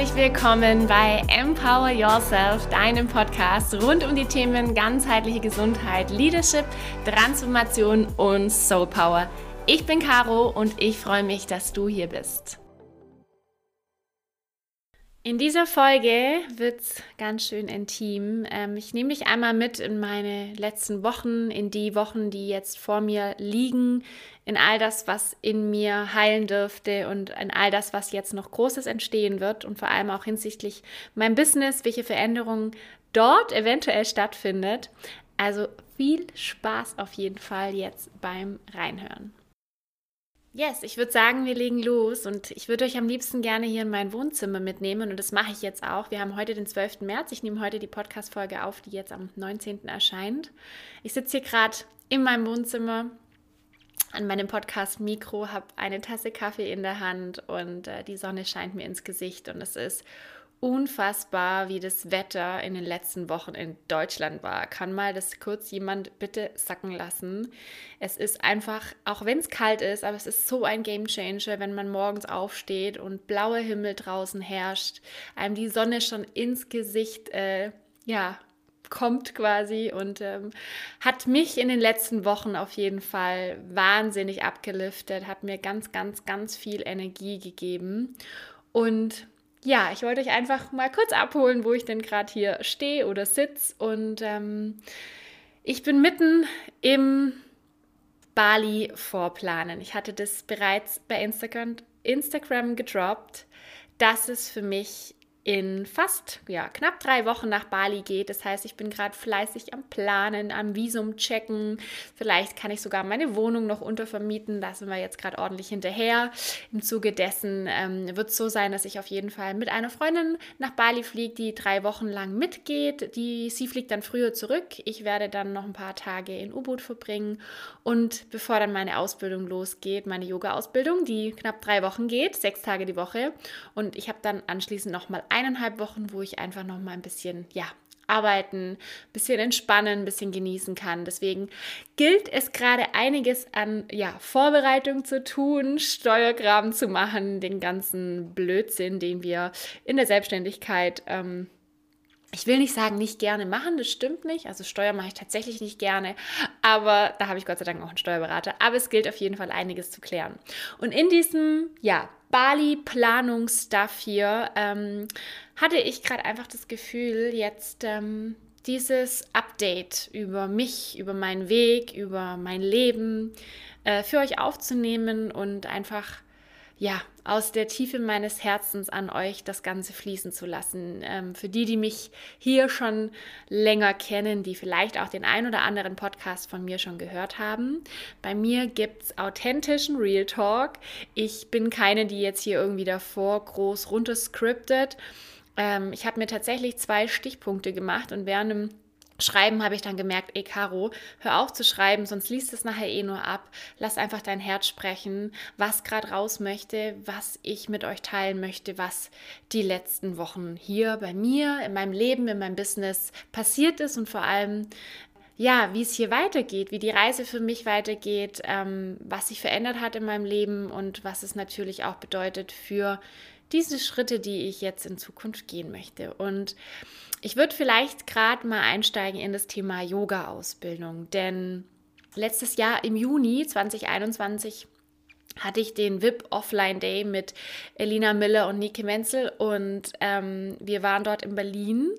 Herzlich willkommen bei Empower Yourself, deinem Podcast rund um die Themen ganzheitliche Gesundheit, Leadership, Transformation und Soul Power. Ich bin Caro und ich freue mich, dass du hier bist. In dieser Folge wird es ganz schön intim. Ähm, ich nehme dich einmal mit in meine letzten Wochen, in die Wochen, die jetzt vor mir liegen, in all das, was in mir heilen dürfte und in all das, was jetzt noch Großes entstehen wird und vor allem auch hinsichtlich mein Business, welche Veränderungen dort eventuell stattfindet. Also viel Spaß auf jeden Fall jetzt beim Reinhören. Yes, ich würde sagen, wir legen los und ich würde euch am liebsten gerne hier in mein Wohnzimmer mitnehmen und das mache ich jetzt auch. Wir haben heute den 12. März. Ich nehme heute die Podcast-Folge auf, die jetzt am 19. erscheint. Ich sitze hier gerade in meinem Wohnzimmer an meinem Podcast-Mikro, habe eine Tasse Kaffee in der Hand und äh, die Sonne scheint mir ins Gesicht und es ist unfassbar, wie das Wetter in den letzten Wochen in Deutschland war. Kann mal das kurz jemand bitte sacken lassen? Es ist einfach, auch wenn es kalt ist, aber es ist so ein Game Changer, wenn man morgens aufsteht und blauer Himmel draußen herrscht, einem die Sonne schon ins Gesicht, äh, ja, kommt quasi und ähm, hat mich in den letzten Wochen auf jeden Fall wahnsinnig abgeliftet, hat mir ganz, ganz, ganz viel Energie gegeben und ja, ich wollte euch einfach mal kurz abholen, wo ich denn gerade hier stehe oder sitze. Und ähm, ich bin mitten im Bali vorplanen. Ich hatte das bereits bei Instagram, Instagram gedroppt, dass es für mich in fast ja, knapp drei Wochen nach Bali geht. Das heißt, ich bin gerade fleißig am Planen, am Visum checken. Vielleicht kann ich sogar meine Wohnung noch untervermieten. Da sind wir jetzt gerade ordentlich hinterher. Im Zuge dessen ähm, wird es so sein, dass ich auf jeden Fall mit einer Freundin nach Bali fliege, die drei Wochen lang mitgeht. Die, sie fliegt dann früher zurück. Ich werde dann noch ein paar Tage in U-Boot verbringen. Und bevor dann meine Ausbildung losgeht, meine Yoga-Ausbildung, die knapp drei Wochen geht, sechs Tage die Woche. Und ich habe dann anschließend nochmal eineinhalb Wochen, wo ich einfach noch mal ein bisschen, ja, arbeiten, ein bisschen entspannen, ein bisschen genießen kann. Deswegen gilt es gerade einiges an ja, Vorbereitung zu tun, Steuergraben zu machen, den ganzen Blödsinn, den wir in der Selbstständigkeit ähm, ich will nicht sagen, nicht gerne machen, das stimmt nicht. Also Steuer mache ich tatsächlich nicht gerne, aber da habe ich Gott sei Dank auch einen Steuerberater. Aber es gilt auf jeden Fall einiges zu klären. Und in diesem, ja, Bali-Planungsstuff hier. Ähm, hatte ich gerade einfach das Gefühl, jetzt ähm, dieses Update über mich, über meinen Weg, über mein Leben äh, für euch aufzunehmen und einfach ja, aus der Tiefe meines Herzens an euch das Ganze fließen zu lassen. Ähm, für die, die mich hier schon länger kennen, die vielleicht auch den ein oder anderen Podcast von mir schon gehört haben. Bei mir gibt es authentischen Real Talk. Ich bin keine, die jetzt hier irgendwie davor groß runterscriptet. Ähm, ich habe mir tatsächlich zwei Stichpunkte gemacht und während einem Schreiben habe ich dann gemerkt, ey Caro, hör auf zu schreiben, sonst liest es nachher eh nur ab. Lass einfach dein Herz sprechen, was gerade raus möchte, was ich mit euch teilen möchte, was die letzten Wochen hier bei mir, in meinem Leben, in meinem Business passiert ist und vor allem, ja, wie es hier weitergeht, wie die Reise für mich weitergeht, ähm, was sich verändert hat in meinem Leben und was es natürlich auch bedeutet für diese Schritte, die ich jetzt in Zukunft gehen möchte. Und ich würde vielleicht gerade mal einsteigen in das Thema Yoga-Ausbildung, denn letztes Jahr im Juni 2021 hatte ich den VIP Offline Day mit Elina Miller und Nike Menzel und ähm, wir waren dort in Berlin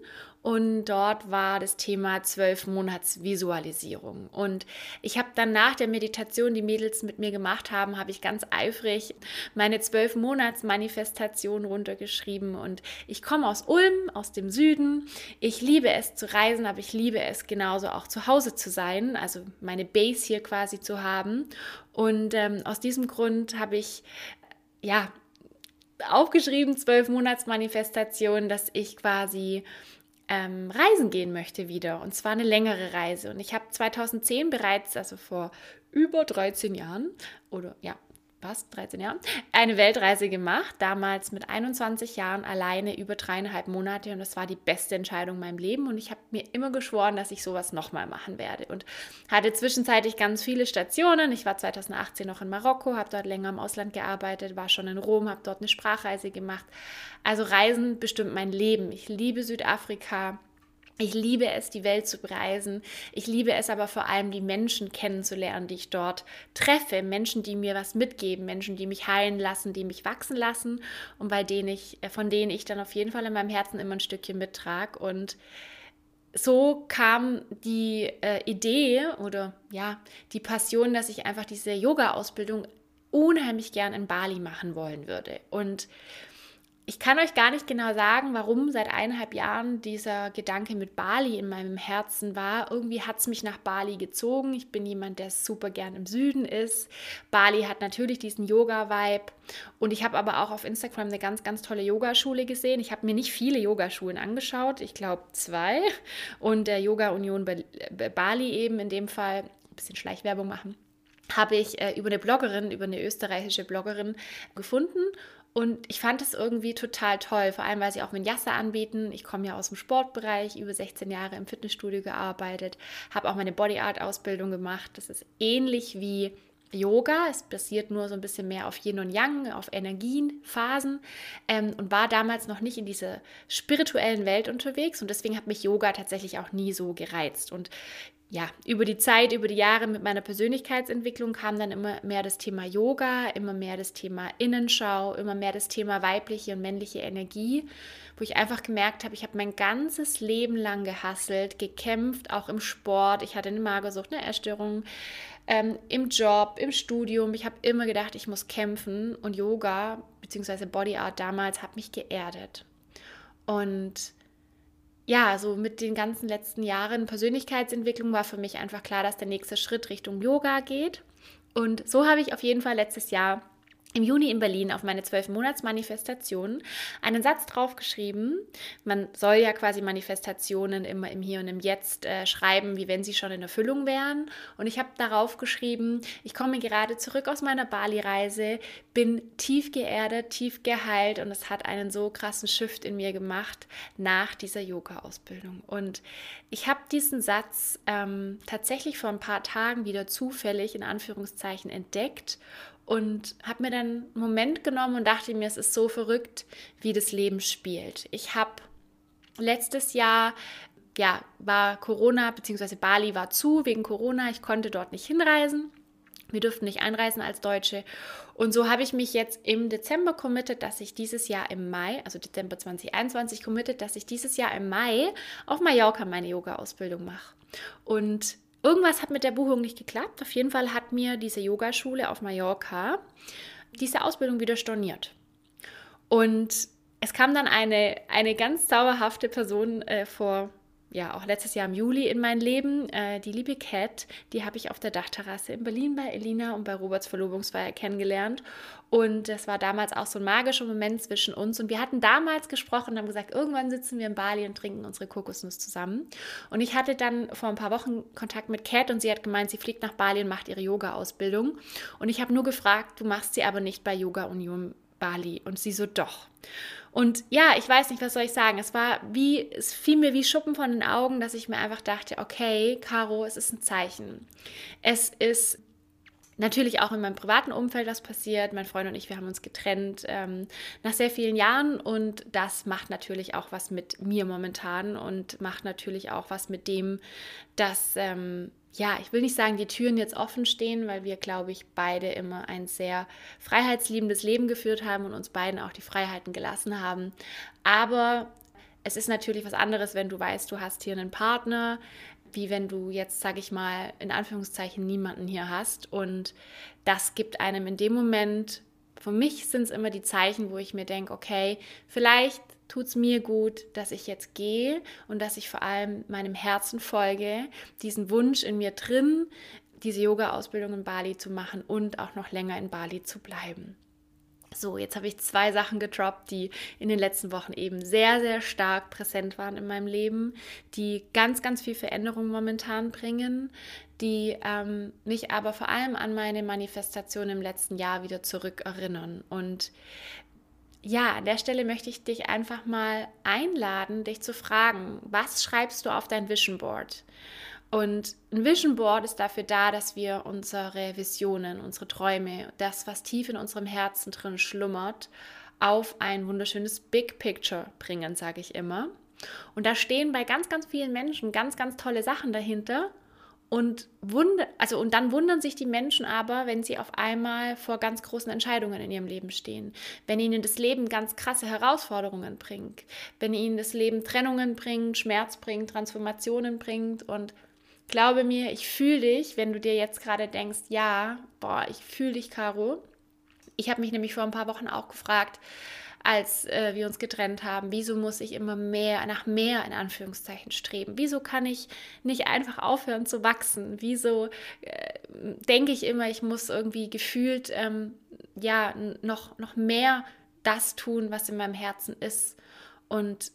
und dort war das Thema zwölf Monats Visualisierung. Und ich habe dann nach der Meditation, die Mädels mit mir gemacht haben, habe ich ganz eifrig meine zwölf Monats Manifestation runtergeschrieben. Und ich komme aus Ulm, aus dem Süden. Ich liebe es zu reisen, aber ich liebe es genauso auch zu Hause zu sein, also meine Base hier quasi zu haben. Und ähm, aus diesem Grund habe ich ja aufgeschrieben, zwölf Monats Manifestation, dass ich quasi ähm, reisen gehen möchte wieder. Und zwar eine längere Reise. Und ich habe 2010 bereits, also vor über 13 Jahren, oder ja, was, 13 Jahren, eine Weltreise gemacht, damals mit 21 Jahren alleine über dreieinhalb Monate und das war die beste Entscheidung in meinem Leben und ich habe mir immer geschworen, dass ich sowas nochmal machen werde und hatte zwischenzeitlich ganz viele Stationen. Ich war 2018 noch in Marokko, habe dort länger im Ausland gearbeitet, war schon in Rom, habe dort eine Sprachreise gemacht. Also Reisen bestimmt mein Leben. Ich liebe Südafrika. Ich liebe es, die Welt zu bereisen. Ich liebe es aber vor allem, die Menschen kennenzulernen, die ich dort treffe. Menschen, die mir was mitgeben, Menschen, die mich heilen lassen, die mich wachsen lassen und bei denen ich, äh, von denen ich dann auf jeden Fall in meinem Herzen immer ein Stückchen mittrage. Und so kam die äh, Idee oder ja, die Passion, dass ich einfach diese Yoga-Ausbildung unheimlich gern in Bali machen wollen würde. Und ich kann euch gar nicht genau sagen, warum seit eineinhalb Jahren dieser Gedanke mit Bali in meinem Herzen war. Irgendwie hat es mich nach Bali gezogen. Ich bin jemand, der super gern im Süden ist. Bali hat natürlich diesen Yoga-Vibe. Und ich habe aber auch auf Instagram eine ganz, ganz tolle Yogaschule gesehen. Ich habe mir nicht viele Yogaschulen angeschaut. Ich glaube zwei. Und der Yoga Union Bali eben in dem Fall, ein bisschen Schleichwerbung machen habe ich äh, über eine Bloggerin, über eine österreichische Bloggerin gefunden und ich fand es irgendwie total toll, vor allem weil sie auch Vinyasa anbieten. Ich komme ja aus dem Sportbereich, über 16 Jahre im Fitnessstudio gearbeitet, habe auch meine Body Art Ausbildung gemacht. Das ist ähnlich wie Yoga. Es basiert nur so ein bisschen mehr auf Yin und Yang, auf Energien, Phasen ähm, und war damals noch nicht in dieser spirituellen Welt unterwegs und deswegen hat mich Yoga tatsächlich auch nie so gereizt. Und ja, über die Zeit, über die Jahre mit meiner Persönlichkeitsentwicklung kam dann immer mehr das Thema Yoga, immer mehr das Thema Innenschau, immer mehr das Thema weibliche und männliche Energie, wo ich einfach gemerkt habe, ich habe mein ganzes Leben lang gehasselt, gekämpft, auch im Sport. Ich hatte eine Magersucht, eine Erstörung, ähm, im Job, im Studium. Ich habe immer gedacht, ich muss kämpfen und Yoga bzw. Body Art damals hat mich geerdet. Und ja, so mit den ganzen letzten Jahren Persönlichkeitsentwicklung war für mich einfach klar, dass der nächste Schritt Richtung Yoga geht. Und so habe ich auf jeden Fall letztes Jahr im Juni in Berlin auf meine zwölf Monatsmanifestation einen Satz draufgeschrieben. Man soll ja quasi Manifestationen immer im Hier und im Jetzt äh, schreiben, wie wenn sie schon in Erfüllung wären. Und ich habe darauf geschrieben, ich komme gerade zurück aus meiner Bali-Reise, bin tief geerdet, tief geheilt und es hat einen so krassen Shift in mir gemacht nach dieser Yoga-Ausbildung. Und ich habe diesen Satz ähm, tatsächlich vor ein paar Tagen wieder zufällig in Anführungszeichen entdeckt und habe mir dann einen Moment genommen und dachte mir, es ist so verrückt, wie das Leben spielt. Ich habe letztes Jahr ja, war Corona, beziehungsweise Bali war zu wegen Corona. Ich konnte dort nicht hinreisen. Wir durften nicht einreisen als Deutsche. Und so habe ich mich jetzt im Dezember committed, dass ich dieses Jahr im Mai, also Dezember 2021 committed, dass ich dieses Jahr im Mai auf Mallorca meine Yoga-Ausbildung mache. Und Irgendwas hat mit der Buchung nicht geklappt. Auf jeden Fall hat mir diese Yogaschule auf Mallorca diese Ausbildung wieder storniert. Und es kam dann eine, eine ganz zauberhafte Person äh, vor ja auch letztes Jahr im Juli in mein Leben. Äh, die liebe Cat, die habe ich auf der Dachterrasse in Berlin bei Elina und bei Roberts Verlobungsfeier kennengelernt. Und das war damals auch so ein magischer Moment zwischen uns. Und wir hatten damals gesprochen und haben gesagt, irgendwann sitzen wir in Bali und trinken unsere Kokosnuss zusammen. Und ich hatte dann vor ein paar Wochen Kontakt mit Cat und sie hat gemeint, sie fliegt nach Bali und macht ihre Yoga-Ausbildung. Und ich habe nur gefragt, du machst sie aber nicht bei Yoga Union Bali. Und sie so, doch. Und ja, ich weiß nicht, was soll ich sagen. Es war wie, es fiel mir wie Schuppen von den Augen, dass ich mir einfach dachte, okay, Caro, es ist ein Zeichen. Es ist natürlich auch in meinem privaten Umfeld was passiert. Mein Freund und ich, wir haben uns getrennt ähm, nach sehr vielen Jahren und das macht natürlich auch was mit mir momentan und macht natürlich auch was mit dem, dass ähm, ja, ich will nicht sagen, die Türen jetzt offen stehen, weil wir, glaube ich, beide immer ein sehr freiheitsliebendes Leben geführt haben und uns beiden auch die Freiheiten gelassen haben. Aber es ist natürlich was anderes, wenn du weißt, du hast hier einen Partner, wie wenn du jetzt, sage ich mal, in Anführungszeichen niemanden hier hast. Und das gibt einem in dem Moment, für mich sind es immer die Zeichen, wo ich mir denke, okay, vielleicht tut es mir gut, dass ich jetzt gehe und dass ich vor allem meinem Herzen folge, diesen Wunsch in mir drin, diese Yoga-Ausbildung in Bali zu machen und auch noch länger in Bali zu bleiben. So, jetzt habe ich zwei Sachen getroppt, die in den letzten Wochen eben sehr, sehr stark präsent waren in meinem Leben, die ganz, ganz viel Veränderung momentan bringen, die ähm, mich aber vor allem an meine Manifestation im letzten Jahr wieder zurückerinnern. Und ja, an der Stelle möchte ich dich einfach mal einladen, dich zu fragen, was schreibst du auf dein Vision Board? Und ein Vision Board ist dafür da, dass wir unsere Visionen, unsere Träume, das, was tief in unserem Herzen drin schlummert, auf ein wunderschönes Big Picture bringen, sage ich immer. Und da stehen bei ganz, ganz vielen Menschen ganz, ganz tolle Sachen dahinter. Und, wund also, und dann wundern sich die Menschen aber, wenn sie auf einmal vor ganz großen Entscheidungen in ihrem Leben stehen. Wenn ihnen das Leben ganz krasse Herausforderungen bringt. Wenn ihnen das Leben Trennungen bringt, Schmerz bringt, Transformationen bringt und Glaube mir, ich fühle dich, wenn du dir jetzt gerade denkst, ja, boah, ich fühle dich, Caro. Ich habe mich nämlich vor ein paar Wochen auch gefragt, als äh, wir uns getrennt haben, wieso muss ich immer mehr, nach mehr in Anführungszeichen streben? Wieso kann ich nicht einfach aufhören zu wachsen? Wieso äh, denke ich immer, ich muss irgendwie gefühlt ähm, ja noch, noch mehr das tun, was in meinem Herzen ist? Und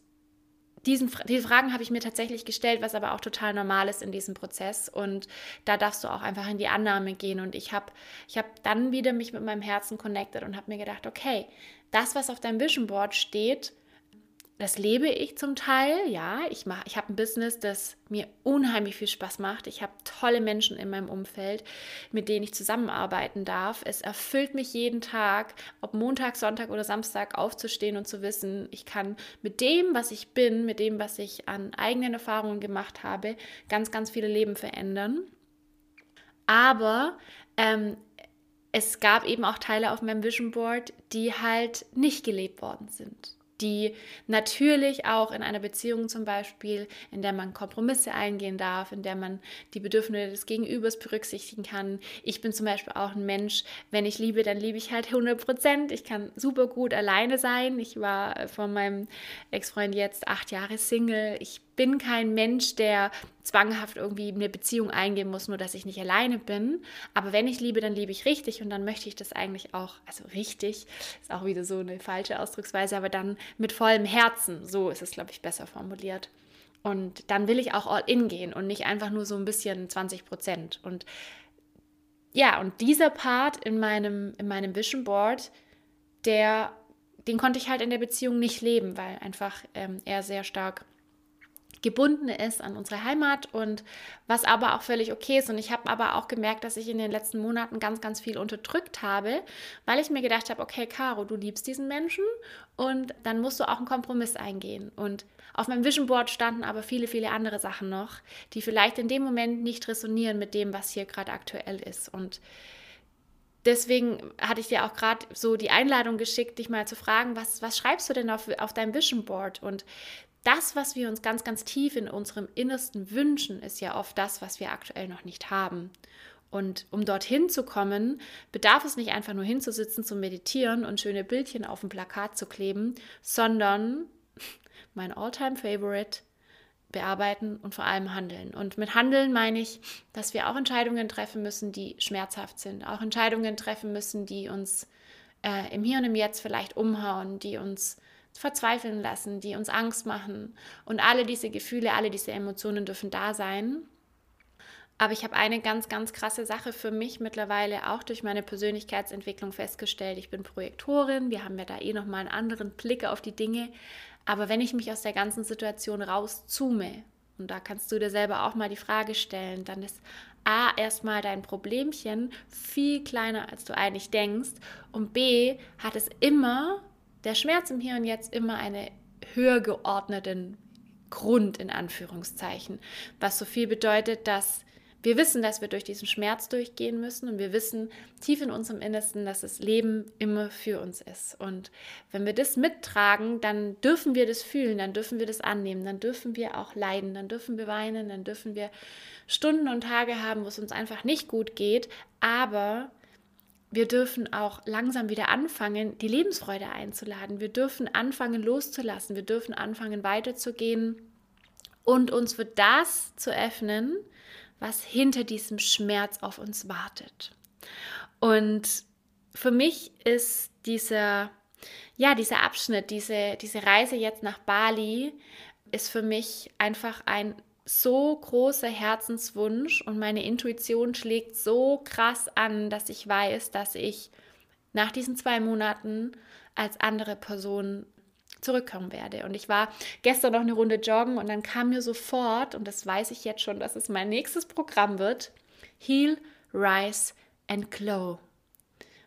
diesen, diese Fragen habe ich mir tatsächlich gestellt, was aber auch total normal ist in diesem Prozess. Und da darfst du auch einfach in die Annahme gehen. Und ich habe ich hab dann wieder mich mit meinem Herzen connected und habe mir gedacht, okay, das, was auf deinem Vision Board steht, das lebe ich zum Teil, ja. Ich, ich habe ein Business, das mir unheimlich viel Spaß macht. Ich habe tolle Menschen in meinem Umfeld, mit denen ich zusammenarbeiten darf. Es erfüllt mich jeden Tag, ob Montag, Sonntag oder Samstag aufzustehen und zu wissen, ich kann mit dem, was ich bin, mit dem, was ich an eigenen Erfahrungen gemacht habe, ganz, ganz viele Leben verändern. Aber ähm, es gab eben auch Teile auf meinem Vision Board, die halt nicht gelebt worden sind die natürlich auch in einer Beziehung zum Beispiel, in der man Kompromisse eingehen darf, in der man die Bedürfnisse des Gegenübers berücksichtigen kann. Ich bin zum Beispiel auch ein Mensch, wenn ich liebe, dann liebe ich halt 100 Prozent. Ich kann super gut alleine sein. Ich war von meinem Ex-Freund jetzt acht Jahre Single. Ich bin kein Mensch, der zwanghaft irgendwie eine Beziehung eingehen muss, nur dass ich nicht alleine bin. Aber wenn ich liebe, dann liebe ich richtig und dann möchte ich das eigentlich auch, also richtig, ist auch wieder so eine falsche Ausdrucksweise, aber dann mit vollem Herzen, so ist es, glaube ich, besser formuliert. Und dann will ich auch all in gehen und nicht einfach nur so ein bisschen 20 Prozent. Und ja, und dieser Part in meinem, in meinem Vision Board, der, den konnte ich halt in der Beziehung nicht leben, weil einfach ähm, er sehr stark gebunden ist an unsere Heimat und was aber auch völlig okay ist. Und ich habe aber auch gemerkt, dass ich in den letzten Monaten ganz, ganz viel unterdrückt habe, weil ich mir gedacht habe, okay, Caro, du liebst diesen Menschen und dann musst du auch einen Kompromiss eingehen. Und auf meinem Vision Board standen aber viele, viele andere Sachen noch, die vielleicht in dem Moment nicht resonieren mit dem, was hier gerade aktuell ist. Und deswegen hatte ich dir auch gerade so die Einladung geschickt, dich mal zu fragen, was, was schreibst du denn auf, auf deinem Vision Board? Und das, was wir uns ganz, ganz tief in unserem Innersten wünschen, ist ja oft das, was wir aktuell noch nicht haben. Und um dorthin zu kommen, bedarf es nicht einfach nur hinzusitzen, zu meditieren und schöne Bildchen auf dem Plakat zu kleben, sondern mein Alltime favorite bearbeiten und vor allem handeln. Und mit handeln meine ich, dass wir auch Entscheidungen treffen müssen, die schmerzhaft sind, auch Entscheidungen treffen müssen, die uns äh, im Hier und im Jetzt vielleicht umhauen, die uns verzweifeln lassen, die uns Angst machen. Und alle diese Gefühle, alle diese Emotionen dürfen da sein. Aber ich habe eine ganz, ganz krasse Sache für mich mittlerweile auch durch meine Persönlichkeitsentwicklung festgestellt. Ich bin Projektorin, wir haben ja da eh nochmal einen anderen Blick auf die Dinge. Aber wenn ich mich aus der ganzen Situation rauszoome, und da kannst du dir selber auch mal die Frage stellen, dann ist A, erstmal dein Problemchen viel kleiner, als du eigentlich denkst. Und B, hat es immer der Schmerz im Hier und Jetzt immer einen höher geordneten Grund in Anführungszeichen, was so viel bedeutet, dass wir wissen, dass wir durch diesen Schmerz durchgehen müssen und wir wissen tief in unserem Innersten, dass das Leben immer für uns ist. Und wenn wir das mittragen, dann dürfen wir das fühlen, dann dürfen wir das annehmen, dann dürfen wir auch leiden, dann dürfen wir weinen, dann dürfen wir Stunden und Tage haben, wo es uns einfach nicht gut geht, aber wir dürfen auch langsam wieder anfangen, die Lebensfreude einzuladen. Wir dürfen anfangen loszulassen. Wir dürfen anfangen weiterzugehen und uns für das zu öffnen, was hinter diesem Schmerz auf uns wartet. Und für mich ist dieser, ja, dieser Abschnitt, diese, diese Reise jetzt nach Bali, ist für mich einfach ein so großer Herzenswunsch und meine Intuition schlägt so krass an, dass ich weiß, dass ich nach diesen zwei Monaten als andere Person zurückkommen werde. Und ich war gestern noch eine Runde joggen und dann kam mir sofort, und das weiß ich jetzt schon, dass es mein nächstes Programm wird, Heal, Rise and Glow.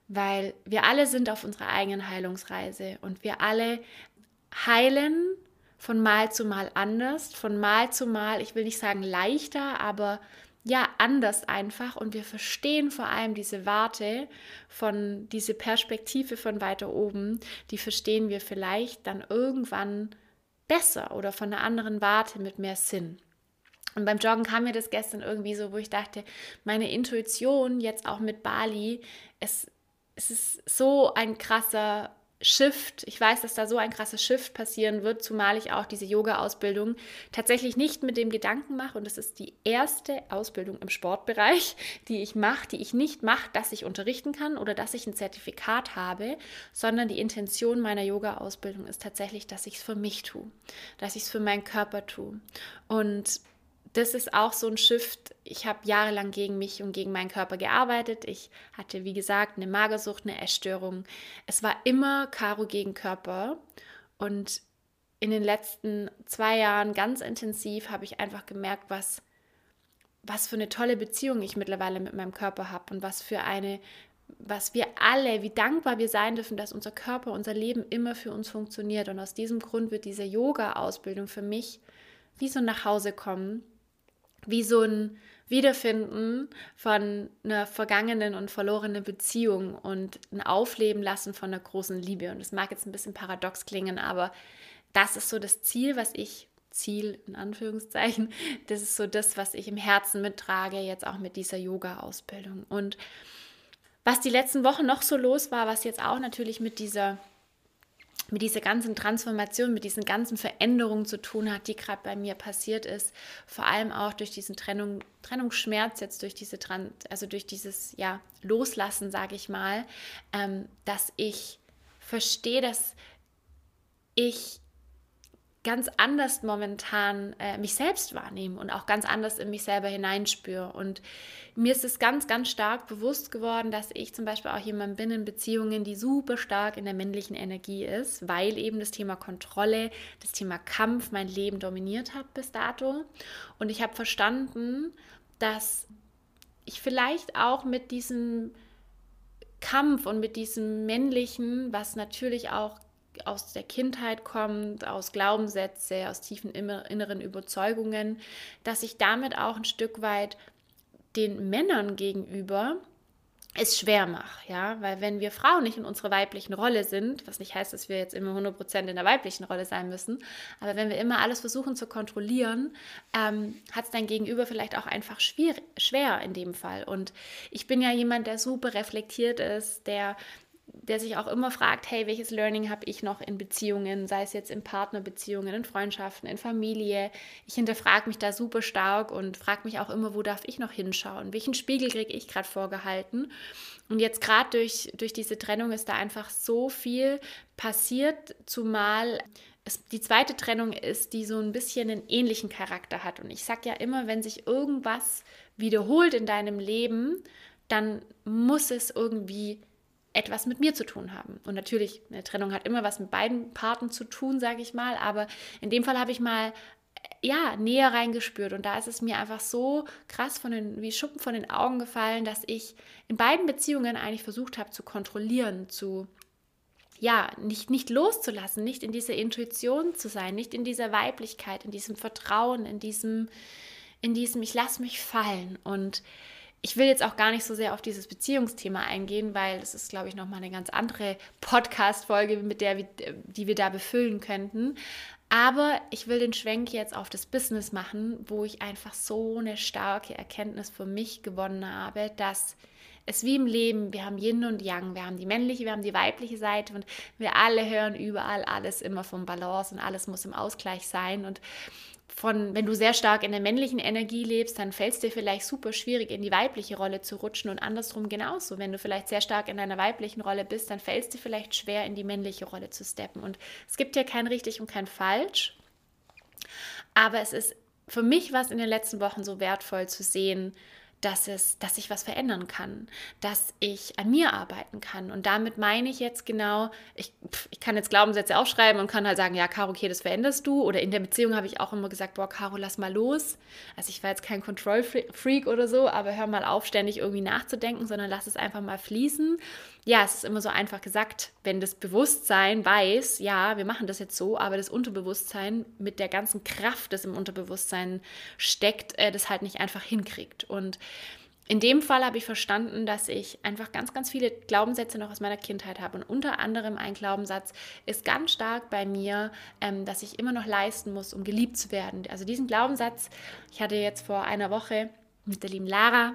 Weil wir alle sind auf unserer eigenen Heilungsreise und wir alle heilen von Mal zu Mal anders, von Mal zu Mal, ich will nicht sagen leichter, aber ja, anders einfach und wir verstehen vor allem diese Warte von, diese Perspektive von weiter oben, die verstehen wir vielleicht dann irgendwann besser oder von einer anderen Warte mit mehr Sinn. Und beim Joggen kam mir das gestern irgendwie so, wo ich dachte, meine Intuition jetzt auch mit Bali, es, es ist so ein krasser Shift, ich weiß, dass da so ein krasser Shift passieren wird, zumal ich auch diese Yoga-Ausbildung tatsächlich nicht mit dem Gedanken mache. Und das ist die erste Ausbildung im Sportbereich, die ich mache, die ich nicht mache, dass ich unterrichten kann oder dass ich ein Zertifikat habe, sondern die Intention meiner Yoga-Ausbildung ist tatsächlich, dass ich es für mich tue, dass ich es für meinen Körper tue. Und das ist auch so ein Shift. Ich habe jahrelang gegen mich und gegen meinen Körper gearbeitet. Ich hatte, wie gesagt, eine Magersucht, eine Essstörung. Es war immer Karo gegen Körper. Und in den letzten zwei Jahren ganz intensiv habe ich einfach gemerkt, was, was für eine tolle Beziehung ich mittlerweile mit meinem Körper habe und was für eine, was wir alle, wie dankbar wir sein dürfen, dass unser Körper, unser Leben immer für uns funktioniert. Und aus diesem Grund wird diese Yoga-Ausbildung für mich wie so nach Hause kommen wie so ein Wiederfinden von einer vergangenen und verlorenen Beziehung und ein Aufleben lassen von einer großen Liebe. Und das mag jetzt ein bisschen paradox klingen, aber das ist so das Ziel, was ich Ziel in Anführungszeichen, das ist so das, was ich im Herzen mittrage, jetzt auch mit dieser Yoga-Ausbildung. Und was die letzten Wochen noch so los war, was jetzt auch natürlich mit dieser mit dieser ganzen Transformation, mit diesen ganzen Veränderungen zu tun hat, die gerade bei mir passiert ist, vor allem auch durch diesen Trennung, Trennungsschmerz, jetzt durch diese also durch dieses ja, Loslassen, sage ich mal, ähm, dass ich verstehe, dass ich ganz anders momentan äh, mich selbst wahrnehme und auch ganz anders in mich selber hineinspüre. Und mir ist es ganz, ganz stark bewusst geworden, dass ich zum Beispiel auch jemand bin in Beziehungen, die super stark in der männlichen Energie ist, weil eben das Thema Kontrolle, das Thema Kampf mein Leben dominiert hat bis dato. Und ich habe verstanden, dass ich vielleicht auch mit diesem Kampf und mit diesem männlichen, was natürlich auch aus der Kindheit kommt, aus Glaubenssätze, aus tiefen inneren Überzeugungen, dass ich damit auch ein Stück weit den Männern gegenüber es schwer mache, ja, weil wenn wir Frauen nicht in unserer weiblichen Rolle sind, was nicht heißt, dass wir jetzt immer 100% in der weiblichen Rolle sein müssen, aber wenn wir immer alles versuchen zu kontrollieren, ähm, hat es dein Gegenüber vielleicht auch einfach schwer, schwer in dem Fall. Und ich bin ja jemand, der super reflektiert ist, der der sich auch immer fragt, hey, welches Learning habe ich noch in Beziehungen, sei es jetzt in Partnerbeziehungen, in Freundschaften, in Familie. Ich hinterfrage mich da super stark und frage mich auch immer, wo darf ich noch hinschauen? Welchen Spiegel kriege ich gerade vorgehalten? Und jetzt gerade durch, durch diese Trennung ist da einfach so viel passiert, zumal es die zweite Trennung ist, die so ein bisschen einen ähnlichen Charakter hat. Und ich sage ja immer, wenn sich irgendwas wiederholt in deinem Leben, dann muss es irgendwie etwas mit mir zu tun haben. Und natürlich, eine Trennung hat immer was mit beiden Parten zu tun, sage ich mal, aber in dem Fall habe ich mal ja, näher reingespürt und da ist es mir einfach so krass von den, wie Schuppen von den Augen gefallen, dass ich in beiden Beziehungen eigentlich versucht habe zu kontrollieren, zu ja, nicht, nicht loszulassen, nicht in dieser Intuition zu sein, nicht in dieser Weiblichkeit, in diesem Vertrauen, in diesem, in diesem, ich lasse mich fallen. Und ich will jetzt auch gar nicht so sehr auf dieses Beziehungsthema eingehen, weil das ist, glaube ich, nochmal eine ganz andere Podcast-Folge, mit der die wir da befüllen könnten. Aber ich will den Schwenk jetzt auf das Business machen, wo ich einfach so eine starke Erkenntnis für mich gewonnen habe, dass Es wie im Leben, wir haben Yin und Yang, wir haben die männliche, wir haben die weibliche Seite und wir alle hören überall alles immer vom Balance und alles muss im Ausgleich sein und von, wenn du sehr stark in der männlichen Energie lebst, dann fällt es dir vielleicht super schwierig, in die weibliche Rolle zu rutschen und andersrum genauso. Wenn du vielleicht sehr stark in deiner weiblichen Rolle bist, dann fällt es dir vielleicht schwer, in die männliche Rolle zu steppen. Und es gibt ja kein richtig und kein falsch. Aber es ist für mich was in den letzten Wochen so wertvoll zu sehen, dass, es, dass ich was verändern kann, dass ich an mir arbeiten kann. Und damit meine ich jetzt genau, ich, ich kann jetzt Glaubenssätze aufschreiben und kann halt sagen, ja, Caro, okay, das veränderst du. Oder in der Beziehung habe ich auch immer gesagt, boah, Caro, lass mal los. Also ich war jetzt kein Control-Freak oder so, aber hör mal auf, ständig irgendwie nachzudenken, sondern lass es einfach mal fließen ja, es ist immer so einfach gesagt, wenn das Bewusstsein weiß, ja, wir machen das jetzt so, aber das Unterbewusstsein mit der ganzen Kraft, das im Unterbewusstsein steckt, äh, das halt nicht einfach hinkriegt. Und in dem Fall habe ich verstanden, dass ich einfach ganz, ganz viele Glaubenssätze noch aus meiner Kindheit habe. Und unter anderem ein Glaubenssatz ist ganz stark bei mir, ähm, dass ich immer noch leisten muss, um geliebt zu werden. Also diesen Glaubenssatz, ich hatte jetzt vor einer Woche mit der lieben Lara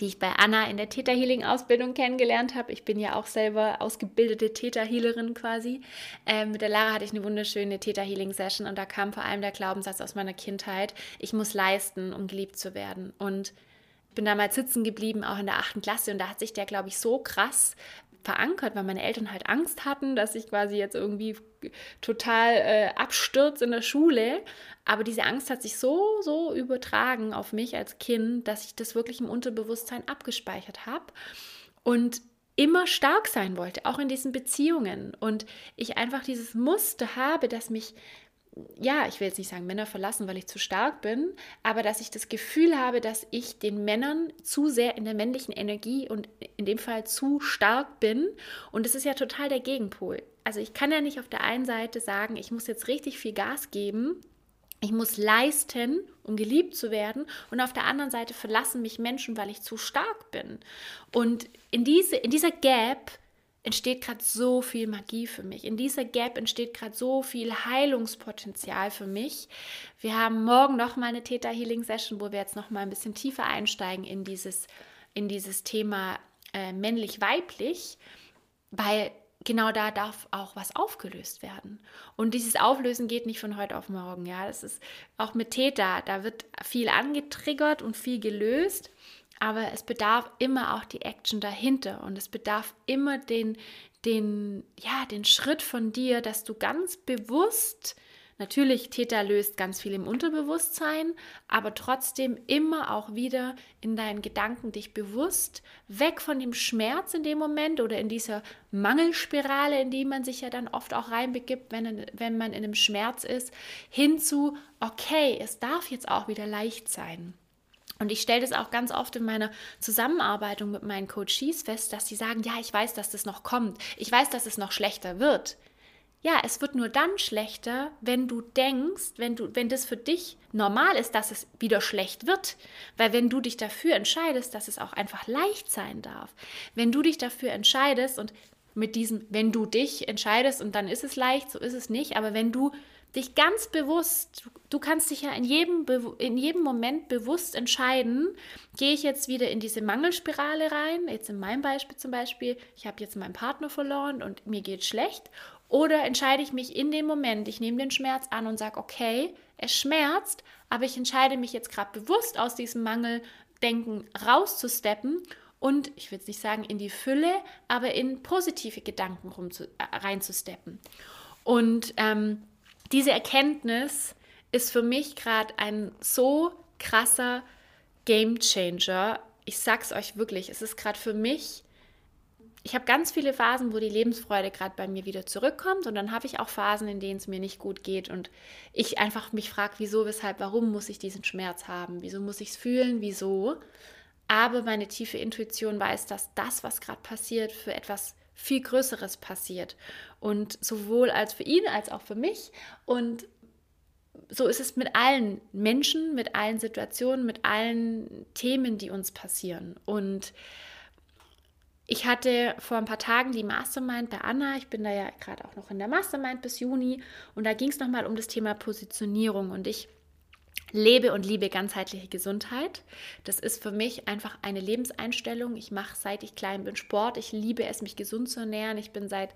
die ich bei Anna in der Theta Healing Ausbildung kennengelernt habe. Ich bin ja auch selber ausgebildete Theta Healerin quasi. Ähm, mit der Lara hatte ich eine wunderschöne Theta Healing Session und da kam vor allem der Glaubenssatz aus meiner Kindheit: Ich muss leisten, um geliebt zu werden. Und bin damals sitzen geblieben, auch in der achten Klasse und da hat sich der, glaube ich, so krass verankert, weil meine Eltern halt Angst hatten, dass ich quasi jetzt irgendwie total äh, abstürze in der Schule. Aber diese Angst hat sich so, so übertragen auf mich als Kind, dass ich das wirklich im Unterbewusstsein abgespeichert habe und immer stark sein wollte, auch in diesen Beziehungen. Und ich einfach dieses Muster habe, dass mich ja, ich will jetzt nicht sagen Männer verlassen, weil ich zu stark bin, aber dass ich das Gefühl habe, dass ich den Männern zu sehr in der männlichen Energie und in dem Fall zu stark bin. Und das ist ja total der Gegenpol. Also ich kann ja nicht auf der einen Seite sagen, ich muss jetzt richtig viel Gas geben, ich muss leisten, um geliebt zu werden. Und auf der anderen Seite verlassen mich Menschen, weil ich zu stark bin. Und in, diese, in dieser Gap entsteht gerade so viel Magie für mich. In dieser Gap entsteht gerade so viel Heilungspotenzial für mich. Wir haben morgen noch mal eine Theta Healing Session, wo wir jetzt noch mal ein bisschen tiefer einsteigen in dieses, in dieses Thema äh, männlich-weiblich, weil genau da darf auch was aufgelöst werden. Und dieses Auflösen geht nicht von heute auf morgen. Ja, das ist auch mit Theta, da wird viel angetriggert und viel gelöst aber es bedarf immer auch die Action dahinter und es bedarf immer den, den, ja, den Schritt von dir, dass du ganz bewusst, natürlich Täter löst ganz viel im Unterbewusstsein, aber trotzdem immer auch wieder in deinen Gedanken dich bewusst weg von dem Schmerz in dem Moment oder in dieser Mangelspirale, in die man sich ja dann oft auch reinbegibt, wenn, wenn man in einem Schmerz ist, hin zu, okay, es darf jetzt auch wieder leicht sein. Und ich stelle das auch ganz oft in meiner Zusammenarbeit mit meinen Coaches fest, dass sie sagen, ja, ich weiß, dass das noch kommt. Ich weiß, dass es noch schlechter wird. Ja, es wird nur dann schlechter, wenn du denkst, wenn du, wenn das für dich normal ist, dass es wieder schlecht wird. Weil wenn du dich dafür entscheidest, dass es auch einfach leicht sein darf, wenn du dich dafür entscheidest und mit diesem, wenn du dich entscheidest und dann ist es leicht, so ist es nicht, aber wenn du dich ganz bewusst, du kannst dich ja in jedem, in jedem Moment bewusst entscheiden, gehe ich jetzt wieder in diese Mangelspirale rein, jetzt in meinem Beispiel zum Beispiel, ich habe jetzt meinen Partner verloren und mir geht schlecht, oder entscheide ich mich in dem Moment, ich nehme den Schmerz an und sage, okay, es schmerzt, aber ich entscheide mich jetzt gerade bewusst aus diesem Mangeldenken rauszusteppen und ich will jetzt nicht sagen in die Fülle, aber in positive Gedanken rumzu, äh, reinzusteppen. Und ähm, diese Erkenntnis ist für mich gerade ein so krasser Game Changer. Ich sag's euch wirklich, es ist gerade für mich. Ich habe ganz viele Phasen, wo die Lebensfreude gerade bei mir wieder zurückkommt und dann habe ich auch Phasen, in denen es mir nicht gut geht und ich einfach mich frage, wieso, weshalb, warum muss ich diesen Schmerz haben? Wieso muss ich es fühlen? Wieso? Aber meine tiefe Intuition weiß, dass das, was gerade passiert, für etwas viel Größeres passiert. Und sowohl als für ihn als auch für mich. Und so ist es mit allen Menschen, mit allen Situationen, mit allen Themen, die uns passieren. Und ich hatte vor ein paar Tagen die Mastermind bei Anna. Ich bin da ja gerade auch noch in der Mastermind bis Juni. Und da ging es nochmal um das Thema Positionierung. Und ich lebe und liebe ganzheitliche Gesundheit. Das ist für mich einfach eine Lebenseinstellung. Ich mache seit ich klein bin Sport. Ich liebe es, mich gesund zu ernähren. Ich bin seit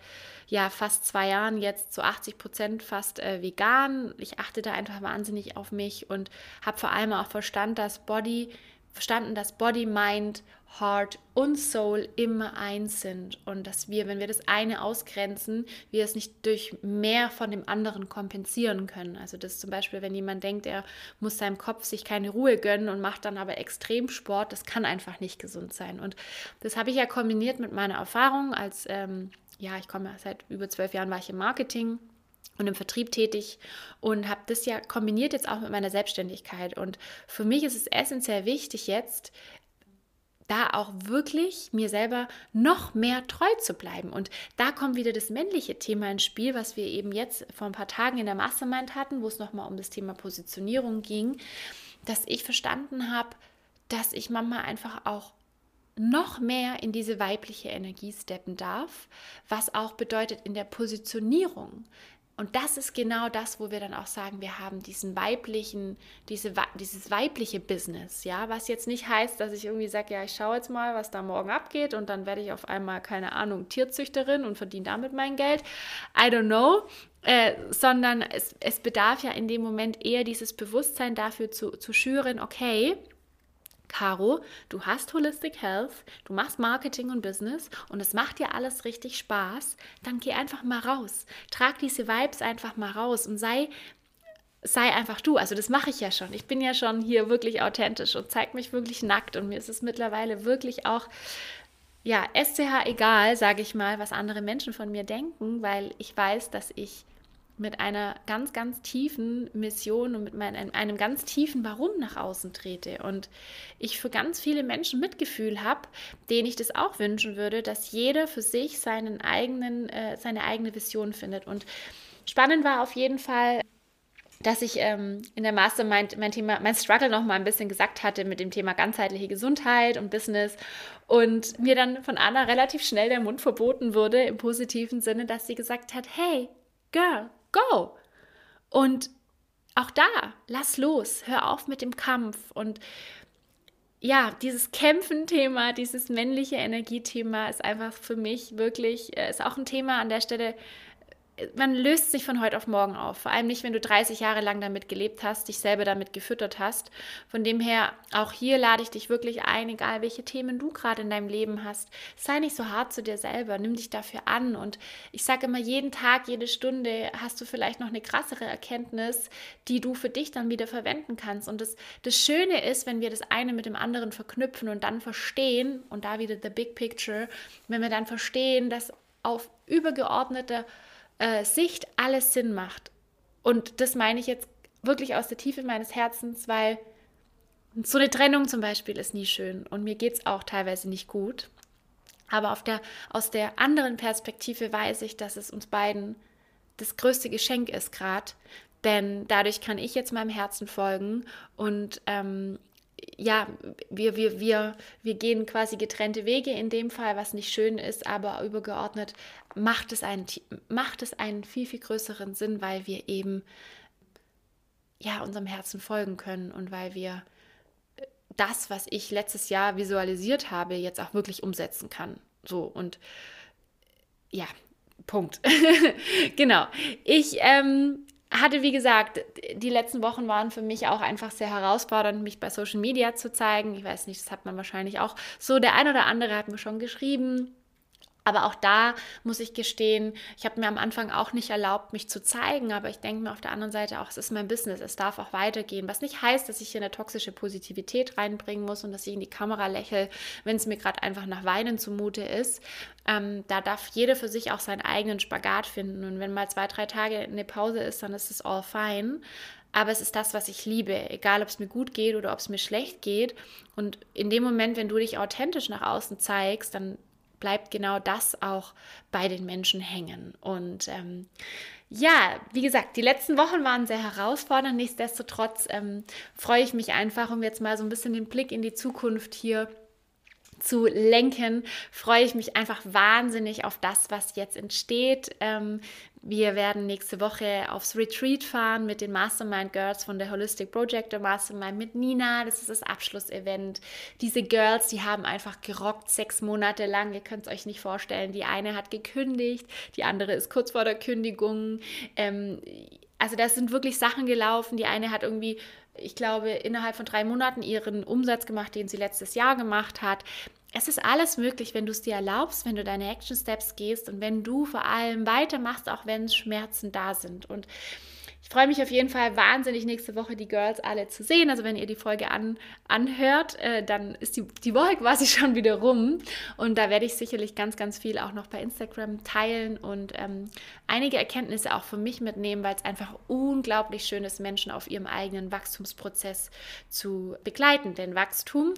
ja fast zwei Jahren jetzt zu 80 Prozent fast äh, vegan. Ich achte da einfach wahnsinnig auf mich und habe vor allem auch Verstand, dass Body verstanden, dass Body, Mind, Heart und Soul immer eins sind und dass wir, wenn wir das eine ausgrenzen, wir es nicht durch mehr von dem anderen kompensieren können. Also das zum Beispiel, wenn jemand denkt, er muss seinem Kopf sich keine Ruhe gönnen und macht dann aber Extremsport, das kann einfach nicht gesund sein. Und das habe ich ja kombiniert mit meiner Erfahrung als, ähm, ja, ich komme seit über zwölf Jahren war ich im Marketing und im Vertrieb tätig und habe das ja kombiniert jetzt auch mit meiner Selbstständigkeit. Und für mich ist es essentiell wichtig jetzt, da auch wirklich mir selber noch mehr treu zu bleiben. Und da kommt wieder das männliche Thema ins Spiel, was wir eben jetzt vor ein paar Tagen in der Mastermind hatten, wo es nochmal um das Thema Positionierung ging, dass ich verstanden habe, dass ich manchmal einfach auch noch mehr in diese weibliche Energie steppen darf, was auch bedeutet in der Positionierung, und das ist genau das, wo wir dann auch sagen, wir haben diesen weiblichen, diese, dieses weibliche Business, ja, was jetzt nicht heißt, dass ich irgendwie sage, ja, ich schaue jetzt mal, was da morgen abgeht und dann werde ich auf einmal, keine Ahnung, Tierzüchterin und verdiene damit mein Geld. I don't know. Äh, sondern es, es bedarf ja in dem Moment eher dieses Bewusstsein dafür zu, zu schüren, okay, Caro, du hast Holistic Health, du machst Marketing und Business und es macht dir alles richtig Spaß, dann geh einfach mal raus. Trag diese Vibes einfach mal raus und sei sei einfach du. Also das mache ich ja schon. Ich bin ja schon hier wirklich authentisch und zeige mich wirklich nackt und mir ist es mittlerweile wirklich auch ja, SCH egal, sage ich mal, was andere Menschen von mir denken, weil ich weiß, dass ich mit einer ganz, ganz tiefen Mission und mit meinem, einem ganz tiefen Warum nach außen trete. Und ich für ganz viele Menschen Mitgefühl habe, denen ich das auch wünschen würde, dass jeder für sich seinen eigenen, äh, seine eigene Vision findet. Und spannend war auf jeden Fall, dass ich ähm, in der Mastermind mein Thema, mein Struggle noch mal ein bisschen gesagt hatte mit dem Thema ganzheitliche Gesundheit und Business und mir dann von Anna relativ schnell der Mund verboten wurde im positiven Sinne, dass sie gesagt hat, hey, Girl, go. Und auch da, lass los, hör auf mit dem Kampf und ja, dieses Kämpfen-Thema, dieses männliche Energiethema ist einfach für mich wirklich, äh, ist auch ein Thema an der Stelle, man löst sich von heute auf morgen auf. Vor allem nicht, wenn du 30 Jahre lang damit gelebt hast, dich selber damit gefüttert hast. Von dem her, auch hier lade ich dich wirklich ein, egal welche Themen du gerade in deinem Leben hast. Sei nicht so hart zu dir selber, nimm dich dafür an. Und ich sage immer, jeden Tag, jede Stunde hast du vielleicht noch eine krassere Erkenntnis, die du für dich dann wieder verwenden kannst. Und das, das Schöne ist, wenn wir das eine mit dem anderen verknüpfen und dann verstehen, und da wieder the big picture, wenn wir dann verstehen, dass auf übergeordneter äh, Sicht alles Sinn macht. Und das meine ich jetzt wirklich aus der Tiefe meines Herzens, weil so eine Trennung zum Beispiel ist nie schön und mir geht es auch teilweise nicht gut. Aber der, aus der anderen Perspektive weiß ich, dass es uns beiden das größte Geschenk ist gerade, denn dadurch kann ich jetzt meinem Herzen folgen und ähm, ja, wir, wir, wir, wir gehen quasi getrennte Wege in dem Fall, was nicht schön ist, aber übergeordnet macht es einen, macht es einen viel, viel größeren Sinn, weil wir eben ja unserem Herzen folgen können und weil wir das, was ich letztes Jahr visualisiert habe, jetzt auch wirklich umsetzen kann. So und ja, Punkt. genau. Ich ähm, hatte, wie gesagt, die letzten Wochen waren für mich auch einfach sehr herausfordernd, mich bei Social Media zu zeigen. Ich weiß nicht, das hat man wahrscheinlich auch so. Der ein oder andere hat mir schon geschrieben, aber auch da muss ich gestehen, ich habe mir am Anfang auch nicht erlaubt, mich zu zeigen, aber ich denke mir auf der anderen Seite auch, es ist mein Business, es darf auch weitergehen. Was nicht heißt, dass ich hier eine toxische Positivität reinbringen muss und dass ich in die Kamera lächle, wenn es mir gerade einfach nach Weinen zumute ist. Ähm, da darf jeder für sich auch seinen eigenen Spagat finden. Und wenn mal zwei, drei Tage eine Pause ist, dann ist es all fine. Aber es ist das, was ich liebe, egal ob es mir gut geht oder ob es mir schlecht geht. Und in dem Moment, wenn du dich authentisch nach außen zeigst, dann bleibt genau das auch bei den Menschen hängen. Und ähm, ja, wie gesagt, die letzten Wochen waren sehr herausfordernd. Nichtsdestotrotz ähm, freue ich mich einfach, um jetzt mal so ein bisschen den Blick in die Zukunft hier zu lenken, freue ich mich einfach wahnsinnig auf das, was jetzt entsteht. Ähm, wir werden nächste Woche aufs Retreat fahren mit den Mastermind Girls von der Holistic Projector Mastermind mit Nina. Das ist das Abschlussevent. Diese Girls, die haben einfach gerockt sechs Monate lang. Ihr könnt es euch nicht vorstellen. Die eine hat gekündigt, die andere ist kurz vor der Kündigung. Ähm, also das sind wirklich Sachen gelaufen. Die eine hat irgendwie ich glaube, innerhalb von drei Monaten ihren Umsatz gemacht, den sie letztes Jahr gemacht hat es ist alles möglich, wenn du es dir erlaubst, wenn du deine Action Steps gehst und wenn du vor allem weitermachst, auch wenn Schmerzen da sind. Und ich freue mich auf jeden Fall wahnsinnig, nächste Woche die Girls alle zu sehen. Also wenn ihr die Folge an, anhört, äh, dann ist die, die Woche quasi schon wieder rum. Und da werde ich sicherlich ganz, ganz viel auch noch bei Instagram teilen und ähm, einige Erkenntnisse auch für mich mitnehmen, weil es einfach unglaublich schön ist, Menschen auf ihrem eigenen Wachstumsprozess zu begleiten. Denn Wachstum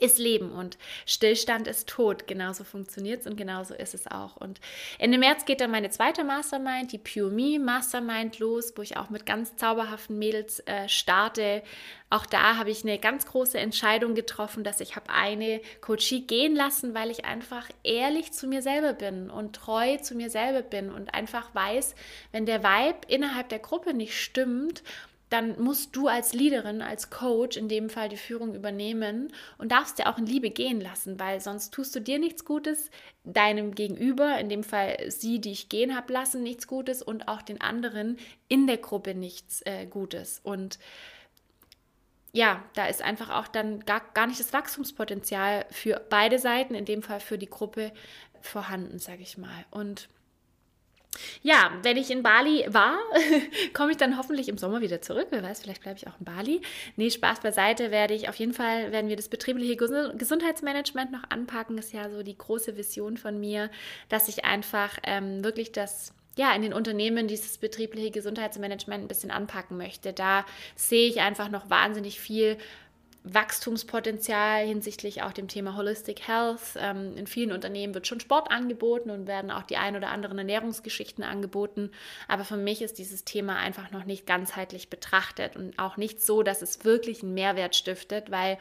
ist Leben und Stillstand ist Tod. Genauso funktioniert es und genauso ist es auch. Und Ende März geht dann meine zweite Mastermind, die Pure Me Mastermind, los, wo ich auch mit ganz zauberhaften Mädels äh, starte. Auch da habe ich eine ganz große Entscheidung getroffen, dass ich habe eine Coachie gehen lassen, weil ich einfach ehrlich zu mir selber bin und treu zu mir selber bin und einfach weiß, wenn der Vibe innerhalb der Gruppe nicht stimmt dann musst du als Leaderin, als Coach in dem Fall die Führung übernehmen und darfst dir auch in Liebe gehen lassen, weil sonst tust du dir nichts Gutes, deinem Gegenüber, in dem Fall sie, die ich gehen habe lassen, nichts Gutes und auch den anderen in der Gruppe nichts äh, Gutes. Und ja, da ist einfach auch dann gar, gar nicht das Wachstumspotenzial für beide Seiten, in dem Fall für die Gruppe, vorhanden, sage ich mal. Und ja, wenn ich in Bali war, komme ich dann hoffentlich im Sommer wieder zurück. Wer weiß, vielleicht bleibe ich auch in Bali. Nee, Spaß beiseite, werde ich auf jeden Fall, werden wir das betriebliche Gesundheitsmanagement noch anpacken. Ist ja so die große Vision von mir, dass ich einfach ähm, wirklich das ja, in den Unternehmen dieses betriebliche Gesundheitsmanagement ein bisschen anpacken möchte. Da sehe ich einfach noch wahnsinnig viel Wachstumspotenzial hinsichtlich auch dem Thema Holistic Health. Ähm, in vielen Unternehmen wird schon Sport angeboten und werden auch die ein oder anderen Ernährungsgeschichten angeboten. Aber für mich ist dieses Thema einfach noch nicht ganzheitlich betrachtet und auch nicht so, dass es wirklich einen Mehrwert stiftet, weil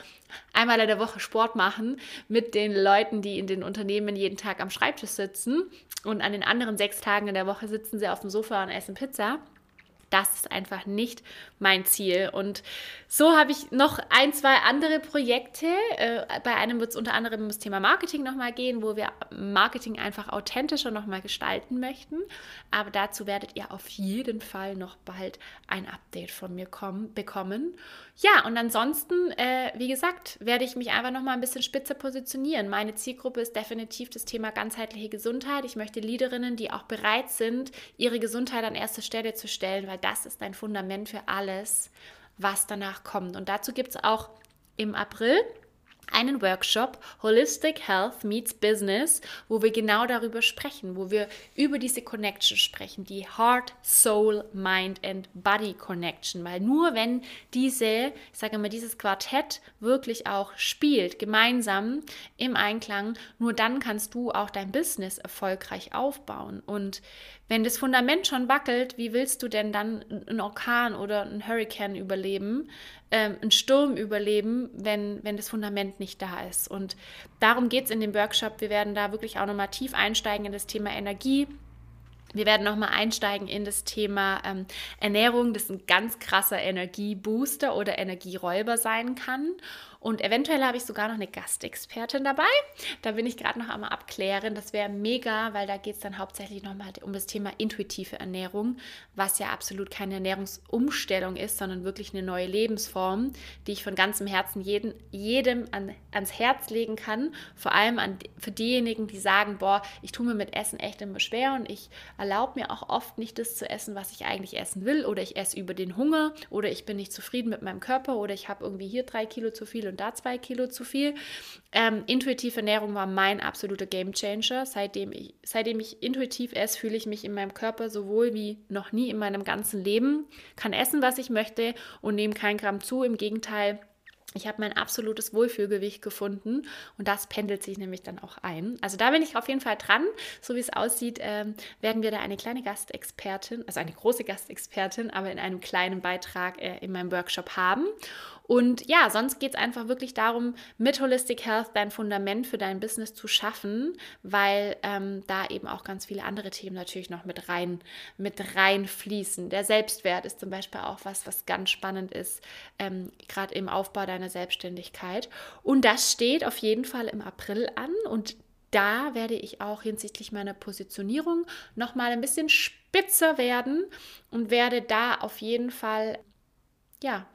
einmal in der Woche Sport machen mit den Leuten, die in den Unternehmen jeden Tag am Schreibtisch sitzen und an den anderen sechs Tagen in der Woche sitzen sie auf dem Sofa und essen Pizza das ist einfach nicht mein Ziel. Und so habe ich noch ein, zwei andere Projekte. Äh, bei einem wird es unter anderem um das Thema Marketing nochmal gehen, wo wir Marketing einfach authentischer nochmal gestalten möchten. Aber dazu werdet ihr auf jeden Fall noch bald ein Update von mir kommen, bekommen. Ja, und ansonsten, äh, wie gesagt, werde ich mich einfach nochmal ein bisschen spitzer positionieren. Meine Zielgruppe ist definitiv das Thema ganzheitliche Gesundheit. Ich möchte Leaderinnen, die auch bereit sind, ihre Gesundheit an erste Stelle zu stellen, weil das ist ein Fundament für alles, was danach kommt. Und dazu gibt es auch im April einen Workshop Holistic Health Meets Business, wo wir genau darüber sprechen, wo wir über diese Connection sprechen, die Heart, Soul, Mind and Body Connection, weil nur wenn diese, ich sage mal, dieses Quartett wirklich auch spielt, gemeinsam im Einklang, nur dann kannst du auch dein Business erfolgreich aufbauen. Und wenn das Fundament schon wackelt, wie willst du denn dann einen Orkan oder einen Hurricane überleben, ähm, einen Sturm überleben, wenn, wenn das Fundament nicht da ist? Und darum geht es in dem Workshop. Wir werden da wirklich auch nochmal tief einsteigen in das Thema Energie. Wir werden nochmal einsteigen in das Thema ähm, Ernährung, das ein ganz krasser Energiebooster oder Energieräuber sein kann. Und eventuell habe ich sogar noch eine Gastexpertin dabei. Da bin ich gerade noch einmal abklären. Das wäre mega, weil da geht es dann hauptsächlich nochmal um das Thema intuitive Ernährung, was ja absolut keine Ernährungsumstellung ist, sondern wirklich eine neue Lebensform, die ich von ganzem Herzen jeden, jedem an, ans Herz legen kann. Vor allem an, für diejenigen, die sagen, boah, ich tue mir mit Essen echt immer schwer und ich erlaube mir auch oft nicht das zu essen, was ich eigentlich essen will oder ich esse über den Hunger oder ich bin nicht zufrieden mit meinem Körper oder ich habe irgendwie hier drei Kilo zu viel und da zwei Kilo zu viel. Ähm, intuitive Ernährung war mein absoluter Game Changer. Seitdem ich, seitdem ich intuitiv esse, fühle ich mich in meinem Körper sowohl wie noch nie in meinem ganzen Leben. Kann essen, was ich möchte und nehme kein Gramm zu. Im Gegenteil, ich habe mein absolutes Wohlfühlgewicht gefunden und das pendelt sich nämlich dann auch ein. Also da bin ich auf jeden Fall dran. So wie es aussieht, ähm, werden wir da eine kleine Gastexpertin, also eine große Gastexpertin, aber in einem kleinen Beitrag äh, in meinem Workshop haben. Und ja, sonst geht es einfach wirklich darum, mit Holistic Health dein Fundament für dein Business zu schaffen, weil ähm, da eben auch ganz viele andere Themen natürlich noch mit rein, mit reinfließen. Der Selbstwert ist zum Beispiel auch was, was ganz spannend ist, ähm, gerade im Aufbau deiner Selbstständigkeit. Und das steht auf jeden Fall im April an und da werde ich auch hinsichtlich meiner Positionierung noch mal ein bisschen spitzer werden und werde da auf jeden Fall ja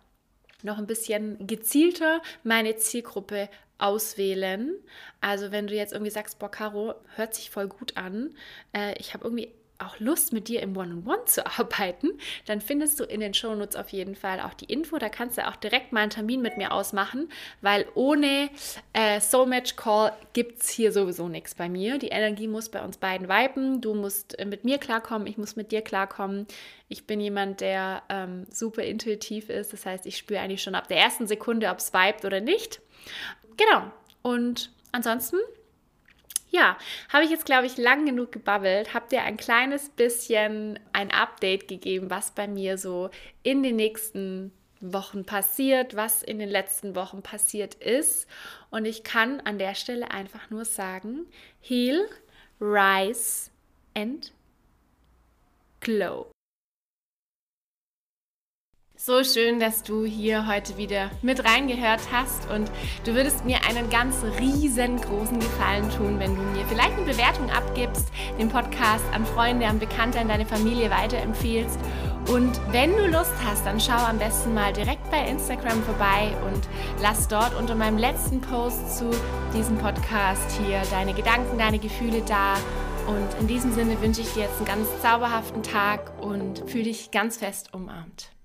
noch ein bisschen gezielter meine Zielgruppe auswählen. Also wenn du jetzt irgendwie sagst, boah, Caro, hört sich voll gut an, äh, ich habe irgendwie auch Lust, mit dir im One-on-One zu arbeiten, dann findest du in den Shownotes auf jeden Fall auch die Info. Da kannst du auch direkt mal einen Termin mit mir ausmachen, weil ohne äh, Soul-Match-Call gibt es hier sowieso nichts bei mir. Die Energie muss bei uns beiden viben. Du musst äh, mit mir klarkommen, ich muss mit dir klarkommen. Ich bin jemand, der ähm, super intuitiv ist. Das heißt, ich spüre eigentlich schon ab der ersten Sekunde, ob es vibet oder nicht. Genau. Und ansonsten ja, habe ich jetzt, glaube ich, lang genug gebabbelt, habe dir ein kleines bisschen ein Update gegeben, was bei mir so in den nächsten Wochen passiert, was in den letzten Wochen passiert ist. Und ich kann an der Stelle einfach nur sagen, heal, rise and glow. So schön, dass du hier heute wieder mit reingehört hast und du würdest mir einen ganz riesengroßen Gefallen tun, wenn du mir vielleicht eine Bewertung abgibst, den Podcast an Freunde, an Bekannte, an deine Familie weiterempfehlst. Und wenn du Lust hast, dann schau am besten mal direkt bei Instagram vorbei und lass dort unter meinem letzten Post zu diesem Podcast hier deine Gedanken, deine Gefühle da. Und in diesem Sinne wünsche ich dir jetzt einen ganz zauberhaften Tag und fühle dich ganz fest umarmt.